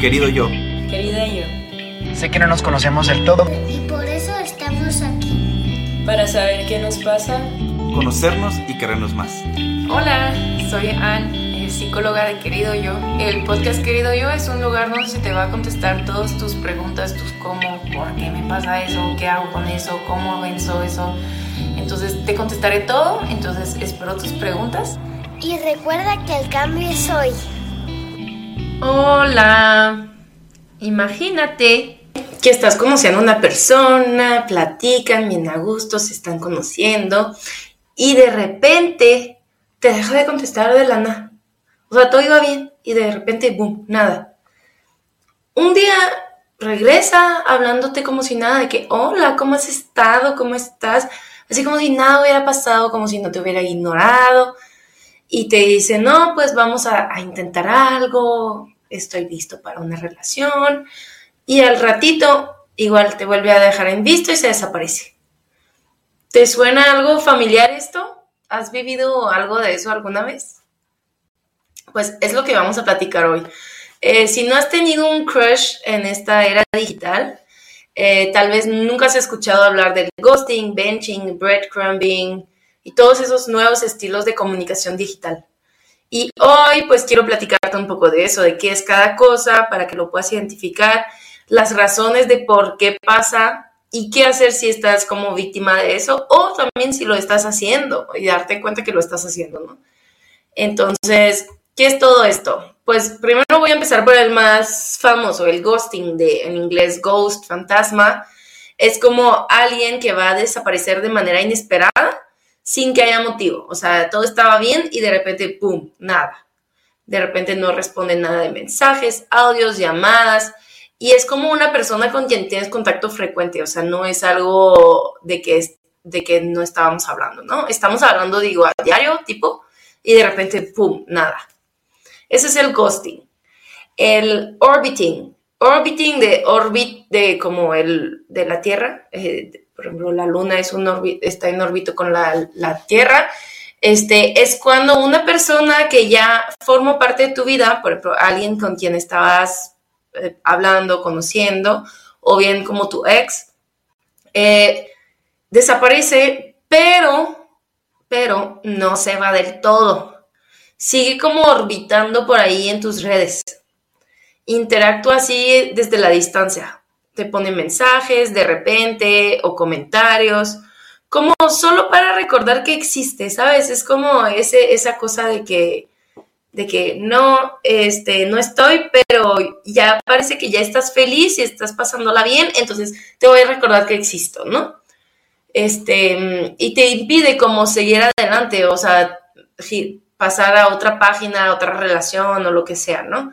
querido yo. Querida yo. Sé que no nos conocemos del todo. Y por eso estamos aquí. Para saber qué nos pasa. Conocernos y querernos más. Hola, soy Ann, psicóloga de Querido Yo. El podcast Querido Yo es un lugar donde se te va a contestar todas tus preguntas, tus cómo, por qué me pasa eso, qué hago con eso, cómo venzo eso. Entonces te contestaré todo, entonces espero tus preguntas. Y recuerda que el cambio es hoy. Hola, imagínate que estás conociendo a una persona, platican bien a gusto, se están conociendo y de repente te deja de contestar de la nada. O sea, todo iba bien y de repente, boom, nada. Un día regresa hablándote como si nada, de que, hola, ¿cómo has estado? ¿Cómo estás? Así como si nada hubiera pasado, como si no te hubiera ignorado. Y te dice, no, pues vamos a, intentar algo, estoy listo para una relación. Y al ratito, igual te vuelve a dejar en visto y se desaparece. ¿Te suena algo familiar esto? ¿Has vivido algo de eso alguna vez? Pues es lo que vamos a platicar hoy. Eh, si no has tenido un crush en esta era digital, eh, tal vez nunca has escuchado hablar del ghosting, benching, breadcrumbing y todos esos nuevos estilos de comunicación digital. Y hoy pues quiero platicarte un poco de eso, de qué es cada cosa para que lo puedas identificar, las razones de por qué pasa y qué hacer si estás como víctima de eso o también si lo estás haciendo y darte cuenta que lo estás haciendo, ¿no? Entonces, ¿qué es todo esto? Pues primero voy a empezar por el más famoso, el ghosting, de, en inglés ghost, fantasma. Es como alguien que va a desaparecer de manera inesperada sin que haya motivo. O sea, todo estaba bien y de repente, ¡pum!, nada. De repente no responde nada de mensajes, audios, llamadas. Y es como una persona con quien tienes contacto frecuente. O sea, no es algo de que, de que no estábamos hablando, ¿no? Estamos hablando, digo, a diario, tipo, y de repente, ¡pum!, nada. Ese es el ghosting. El orbiting. Orbiting de orbit, de como el de la Tierra. Eh, por ejemplo, la Luna es un está en órbito con la, la, Tierra. Este, es cuando una persona que ya formó parte de tu vida, por ejemplo, alguien con quien estabas eh, hablando, conociendo, o bien como tu ex, eh, desaparece, pero, pero no se va del todo sigue como orbitando por ahí en tus redes. Interactúa así desde la distancia. Te pone mensajes de repente o comentarios, como solo para recordar que existe, ¿sabes? Es como ese, esa cosa de que, de que no, este, no estoy, pero ya parece que ya estás feliz y estás pasándola bien, entonces te voy a recordar que existo, ¿no? Este, y te impide como seguir adelante, o sea, pasar a otra página, a otra relación o lo que sea, ¿no?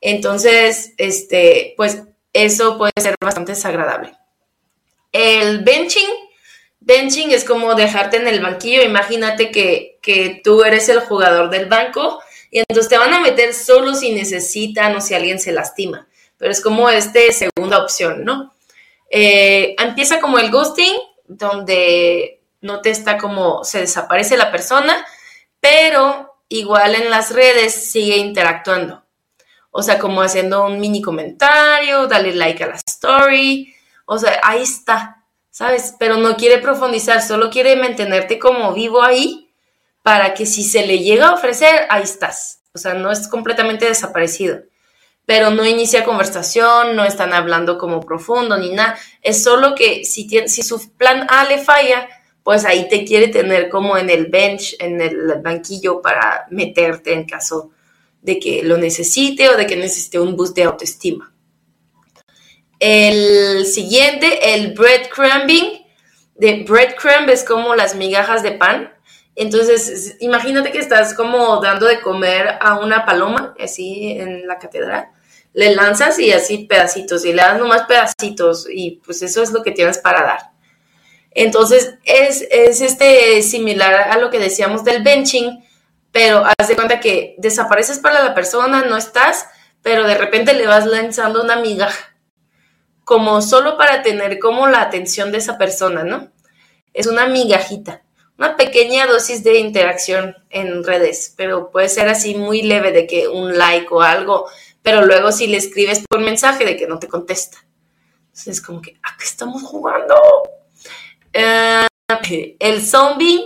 Entonces, este, pues eso puede ser bastante desagradable. El benching, benching es como dejarte en el banquillo. Imagínate que, que tú eres el jugador del banco y entonces te van a meter solo si necesitan o si alguien se lastima. Pero es como este segunda opción, ¿no? Eh, empieza como el ghosting, donde no te está como, se desaparece la persona pero igual en las redes sigue interactuando. O sea, como haciendo un mini comentario, dale like a la story. O sea, ahí está, ¿sabes? Pero no quiere profundizar, solo quiere mantenerte como vivo ahí para que si se le llega a ofrecer, ahí estás. O sea, no es completamente desaparecido. Pero no inicia conversación, no están hablando como profundo ni nada. Es solo que si, si su plan A le falla, pues ahí te quiere tener como en el bench, en el banquillo para meterte en caso de que lo necesite o de que necesite un boost de autoestima. El siguiente, el breadcrumbing. De breadcrumb es como las migajas de pan. Entonces, imagínate que estás como dando de comer a una paloma, así en la catedral. Le lanzas y así pedacitos, y le das nomás pedacitos, y pues eso es lo que tienes para dar. Entonces, es, este similar a lo que decíamos del benching, pero haz de cuenta que desapareces para la persona, no estás, pero de repente le vas lanzando una migaja, como solo para tener como la atención de esa persona, ¿no? Es una migajita, una pequeña dosis de interacción en redes, pero puede ser así muy leve de que un like o algo, pero luego si le escribes por mensaje de que no te contesta. Entonces es como que, ¿a qué estamos jugando? Eh, el zombie,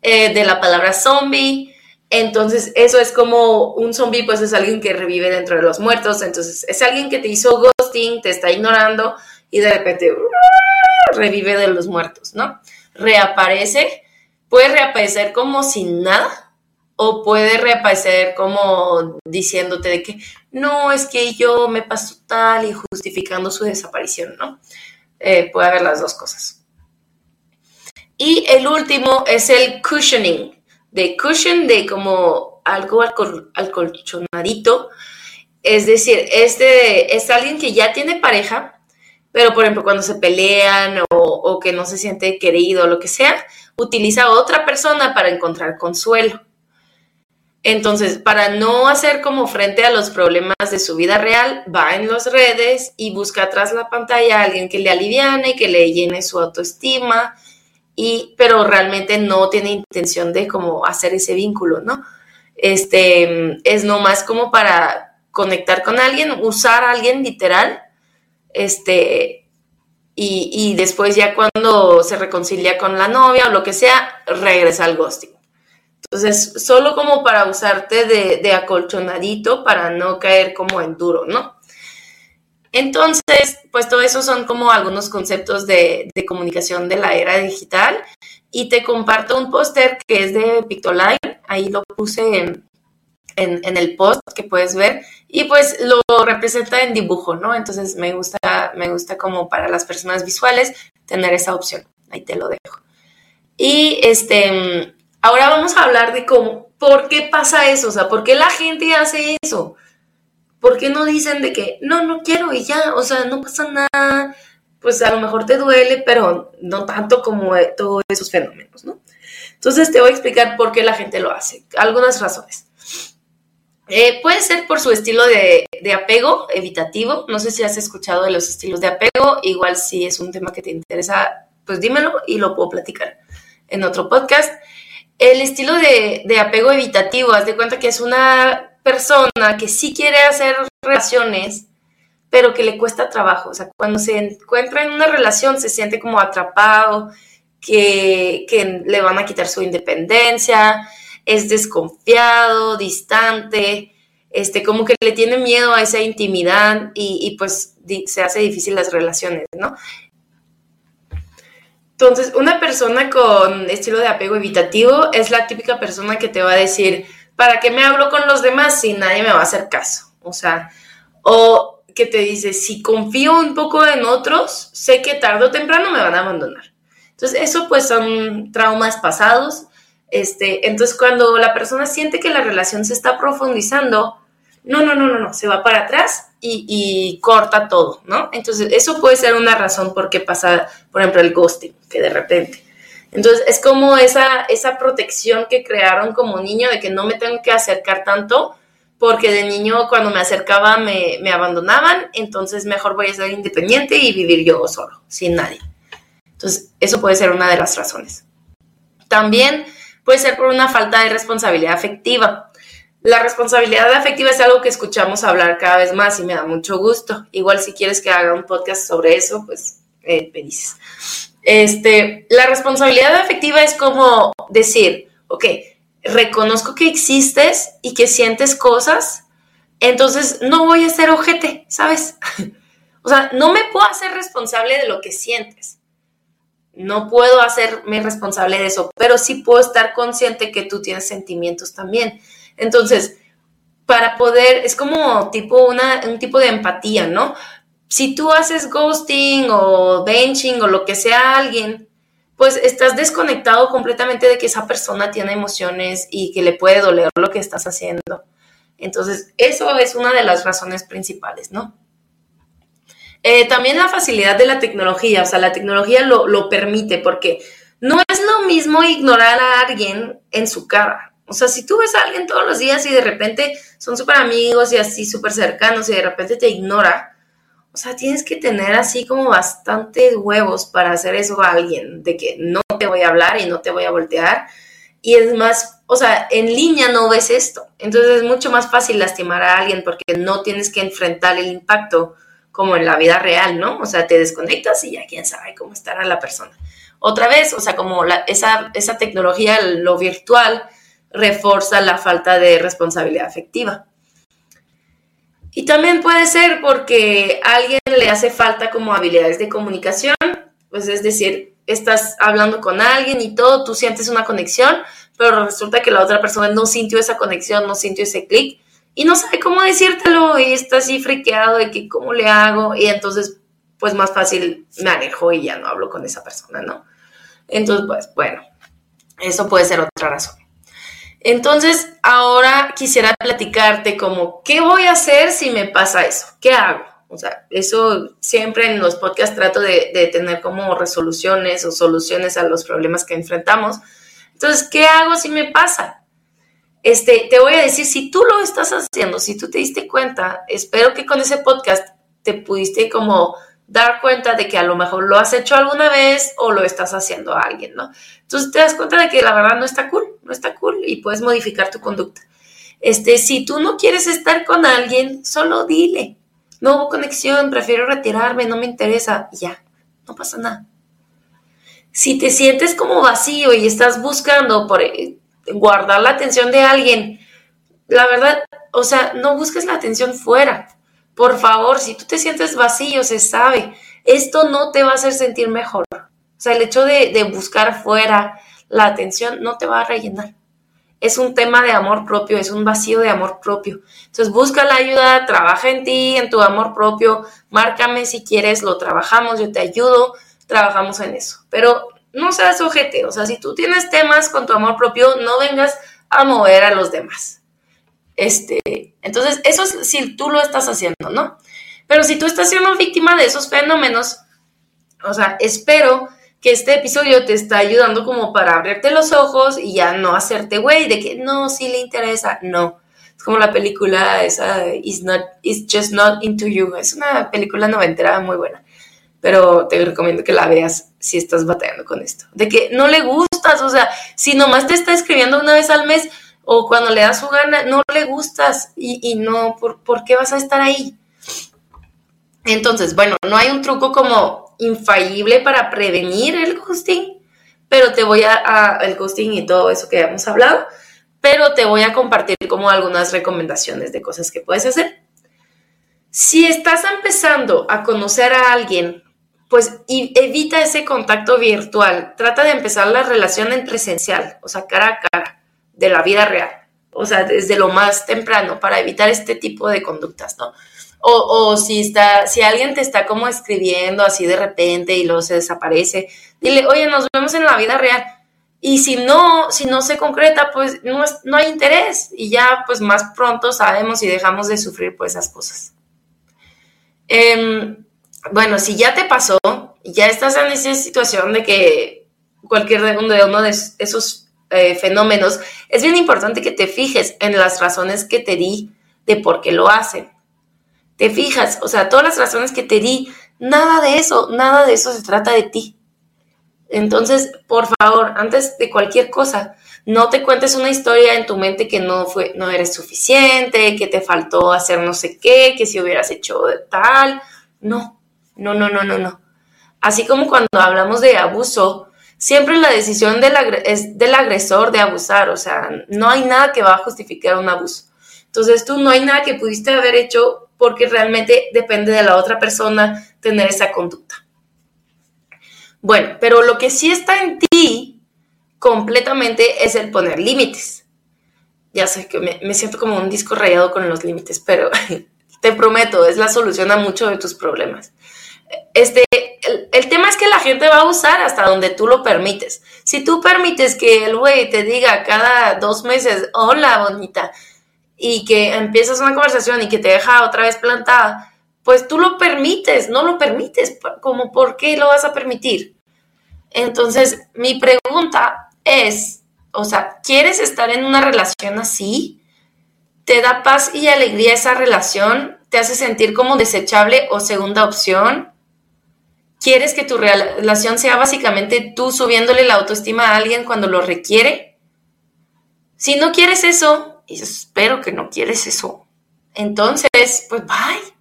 eh, de la palabra zombie, entonces eso es como un zombie, pues es alguien que revive dentro de los muertos, entonces es alguien que te hizo ghosting, te está ignorando y de repente ¡uh! revive de los muertos, ¿no? Reaparece, puede reaparecer como sin nada o puede reaparecer como diciéndote de que no, es que yo me pasó tal y justificando su desaparición, ¿no? Eh, puede haber las dos cosas. Y el último es el cushioning, de cushion, de como algo alcolchonadito. Es decir, este es alguien que ya tiene pareja, pero por ejemplo cuando se pelean o, que no se siente querido o lo que sea, utiliza a otra persona para encontrar consuelo. Entonces, para no hacer como frente a los problemas de su vida real, va en las redes y busca atrás la pantalla a alguien que le aliviane, que le llene su autoestima, y, pero realmente no tiene intención de como hacer ese vínculo, ¿no? Este, es nomás como para conectar con alguien, usar a alguien literal, este, y, y después ya cuando se reconcilia con la novia o lo que sea, regresa al ghosting. Entonces, solo como para usarte de, acolchonadito para no caer como en duro, ¿no? Entonces, pues todo eso son como algunos conceptos de, comunicación de la era digital. Y te comparto un póster que es de Pictoline. Ahí lo puse en, en, el post que puedes ver. Y pues lo representa en dibujo, ¿no? Entonces me gusta, me gusta como para las personas visuales tener esa opción. Ahí te lo dejo. Y este, Ahora vamos a hablar de cómo, por qué pasa eso, o sea, por qué la gente hace eso. ¿Por qué no dicen de que no, no quiero y ya, o sea, no pasa nada? Pues a lo mejor te duele, pero no tanto como eh, todos esos fenómenos, ¿no? Entonces te voy a explicar por qué la gente lo hace. Algunas razones. Eh, puede ser por su estilo de, de, apego evitativo. No sé si has escuchado de los estilos de apego. Igual si es un tema que te interesa, pues dímelo y lo puedo platicar en otro podcast. El estilo de, apego evitativo, haz de cuenta que es una persona que sí quiere hacer relaciones, pero que le cuesta trabajo. O sea, cuando se encuentra en una relación se siente como atrapado, que, le van a quitar su independencia, es desconfiado, distante, este, como que le tiene miedo a esa intimidad y pues se hace difícil las relaciones, ¿no? Entonces, una persona con estilo de apego evitativo es la típica persona que te va a decir, ¿para qué me hablo con los demás si nadie me va a hacer caso? O sea, o que te dice, si confío un poco en otros, sé que tarde o temprano me van a abandonar. Entonces, eso pues son traumas pasados. Este, entonces, cuando la persona siente que la relación se está profundizando, no, no, no, no, no, se va para atrás y, corta todo, ¿no? Entonces, eso puede ser una razón por qué pasa, por ejemplo, el ghosting, que de repente. Entonces, es como esa, esa protección que crearon como niño de que no me tengo que acercar tanto, porque de niño cuando me acercaba me, abandonaban, entonces mejor voy a ser independiente y vivir yo solo, sin nadie. Entonces, eso puede ser una de las razones. También puede ser por una falta de responsabilidad afectiva. La responsabilidad afectiva es algo que escuchamos hablar cada vez más y me da mucho gusto. Igual si quieres que haga un podcast sobre eso, pues eh, me dices. Este, la responsabilidad afectiva es como decir, ok, reconozco que existes y que sientes cosas, entonces no voy a ser ojete, ¿sabes? o sea, no me puedo hacer responsable de lo que sientes. No puedo hacerme responsable de eso, pero sí puedo estar consciente que tú tienes sentimientos también. Entonces, para poder, es como tipo una, un tipo de empatía, ¿no? Si tú haces ghosting o benching o lo que sea a alguien, pues estás desconectado completamente de que esa persona tiene emociones y que le puede doler lo que estás haciendo. Entonces, eso es una de las razones principales, ¿no? Eh, también la facilidad de la tecnología, o sea, la tecnología lo, lo permite porque no es lo mismo ignorar a alguien en su cara, o sea, si tú ves a alguien todos los días y de repente son súper amigos y así súper cercanos y de repente te ignora, o sea, tienes que tener así como bastantes huevos para hacer eso a alguien, de que no te voy a hablar y no te voy a voltear. y es más, o sea, en línea no ves esto. Entonces es mucho más fácil lastimar a alguien porque no tienes que enfrentar el impacto como en la vida real, ¿no? O sea, te desconectas y ya quién sabe cómo estará la persona. Otra vez, o sea, como esa, esa tecnología, lo virtual, refuerza la falta de responsabilidad afectiva. Y también puede ser porque a alguien le hace falta como habilidades de comunicación, pues es decir, estás hablando con alguien y todo, tú sientes una conexión, pero resulta que la otra persona no sintió esa conexión, no sintió ese clic y no sabe cómo decírtelo y está así friqueado de que cómo le hago y entonces pues más fácil me alejo y ya no hablo con esa persona, ¿no? Entonces, pues bueno, eso puede ser otra razón. Entonces, ahora quisiera platicarte como, ¿qué voy a hacer si me pasa eso? ¿Qué hago? O sea, eso siempre en los podcasts trato de, tener como resoluciones o soluciones a los problemas que enfrentamos. Entonces, ¿qué hago si me pasa? Este, te voy a decir, si tú lo estás haciendo, si tú te diste cuenta, espero que con ese podcast te pudiste como dar cuenta de que a lo mejor lo has hecho alguna vez o lo estás haciendo a alguien, ¿no? Entonces te das cuenta de que la verdad no está cool, está cool y puedes modificar tu conducta. Este, si tú no quieres estar con alguien, solo dile, no hubo conexión, prefiero retirarme, no me interesa, ya, no pasa nada. Si te sientes como vacío y estás buscando por eh, guardar la atención de alguien, la verdad, o sea, no busques la atención fuera por favor, si tú te sientes vacío, se sabe, esto no te va a hacer sentir mejor. O sea, el hecho de, buscar fuera la atención no te va a rellenar. Es un tema de amor propio, es un vacío de amor propio. Entonces busca la ayuda, trabaja en ti, en tu amor propio, márcame si quieres, lo trabajamos, yo te ayudo, trabajamos en eso. Pero no seas ojete, o sea, si tú tienes temas con tu amor propio, no vengas a mover a los demás. Este, entonces, eso es si tú lo estás haciendo, ¿no? Pero si tú estás siendo víctima de esos fenómenos, o sea, espero que este episodio te está ayudando como para abrirte los ojos y ya no hacerte güey de que no, sí le interesa, no. Es como la película esa, It's, not, it's Just Not Into You. Es una película noventera muy buena, pero te recomiendo que la veas si estás batallando con esto. De que no le gustas, o sea, si nomás te está escribiendo una vez al mes, o cuando le das su gana, no le gustas y, no, ¿por, qué vas a estar ahí? Entonces, bueno, no hay un truco como infalible para prevenir el ghosting, pero te voy a, el ghosting y todo eso que hemos hablado, pero te voy a compartir como algunas recomendaciones de cosas que puedes hacer. Si estás empezando a conocer a alguien, pues evita ese contacto virtual, trata de empezar la relación en presencial, o sea, cara a cara de la vida real, o sea, desde lo más temprano, para evitar este tipo de conductas, ¿no? O, si, está, si alguien te está como escribiendo así de repente y luego se desaparece, dile, oye, nos vemos en la vida real. Y si no, si no se concreta, pues no, no hay interés y ya pues más pronto sabemos y dejamos de sufrir por esas cosas. Em, bueno, si ya te pasó, ya estás en esa situación de que cualquier de uno de esos eh, fenómenos, es bien importante que te fijes en las razones que te di de por qué lo hacen. Te fijas, o sea, todas las razones que te di, nada de eso, nada de eso se trata de ti. Entonces, por favor, antes de cualquier cosa, no te cuentes una historia en tu mente que no fue, no eres suficiente, que te faltó hacer no sé qué, que si hubieras hecho tal. No, no, no, no, no, no. Así como cuando hablamos de abuso, siempre la decisión del es del agresor de abusar, o sea, no hay nada que va a justificar un abuso. Entonces tú no hay nada que pudiste haber hecho porque realmente depende de la otra persona tener esa conducta. Bueno, pero lo que sí está en ti completamente es el poner límites. Ya sé que me, siento como un disco rayado con los límites, pero te prometo, es la solución a muchos de tus problemas. Este, el, tema es que la gente va a usar hasta donde tú lo permites. Si tú permites que el güey te diga cada dos meses, hola bonita, y que empiezas una conversación y que te deja otra vez plantada, pues tú lo permites, no lo permites. Como, ¿por qué lo vas a permitir? Entonces, mi pregunta es, o sea, ¿quieres estar en una relación así? ¿Te da paz y alegría esa relación? ¿Te hace sentir como desechable o segunda opción? ¿Quieres que tu relación sea básicamente tú subiéndole la autoestima a alguien cuando lo requiere? Si no quieres eso, y espero que no quieres eso, entonces, pues bye.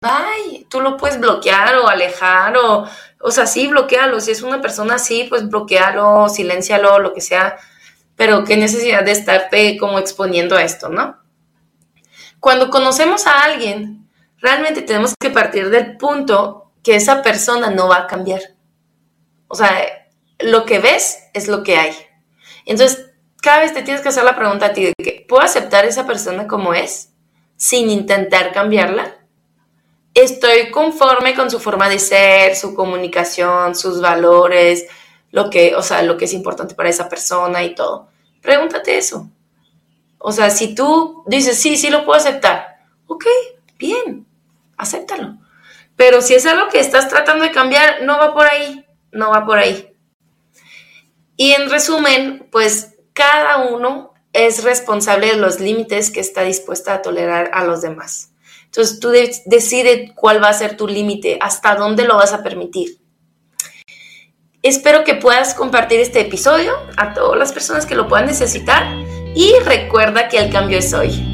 Bye. Tú lo puedes bloquear o alejar o, o sea, sí, bloquealo. Si es una persona así, pues bloquealo, silencialo, lo que sea. Pero qué necesidad de estarte como exponiendo a esto, ¿no? Cuando conocemos a alguien, realmente tenemos que partir del punto que esa persona no va a cambiar. O sea, lo que ves es lo que hay. Entonces, cada vez te tienes que hacer la pregunta a ti de que, ¿puedo aceptar a esa persona como es sin intentar cambiarla? ¿Estoy conforme con su forma de ser, su comunicación, sus valores, lo que, o sea, lo que es importante para esa persona y todo? Pregúntate eso. O sea, si tú dices, sí, sí lo puedo aceptar, ok, bien, acéptalo. Pero si es algo que estás tratando de cambiar, no va por ahí, no va por ahí. Y en resumen, pues cada uno es responsable de los límites que está dispuesta a tolerar a los demás. Entonces tú decides cuál va a ser tu límite, hasta dónde lo vas a permitir. Espero que puedas compartir este episodio a todas las personas que lo puedan necesitar y recuerda que el cambio es hoy.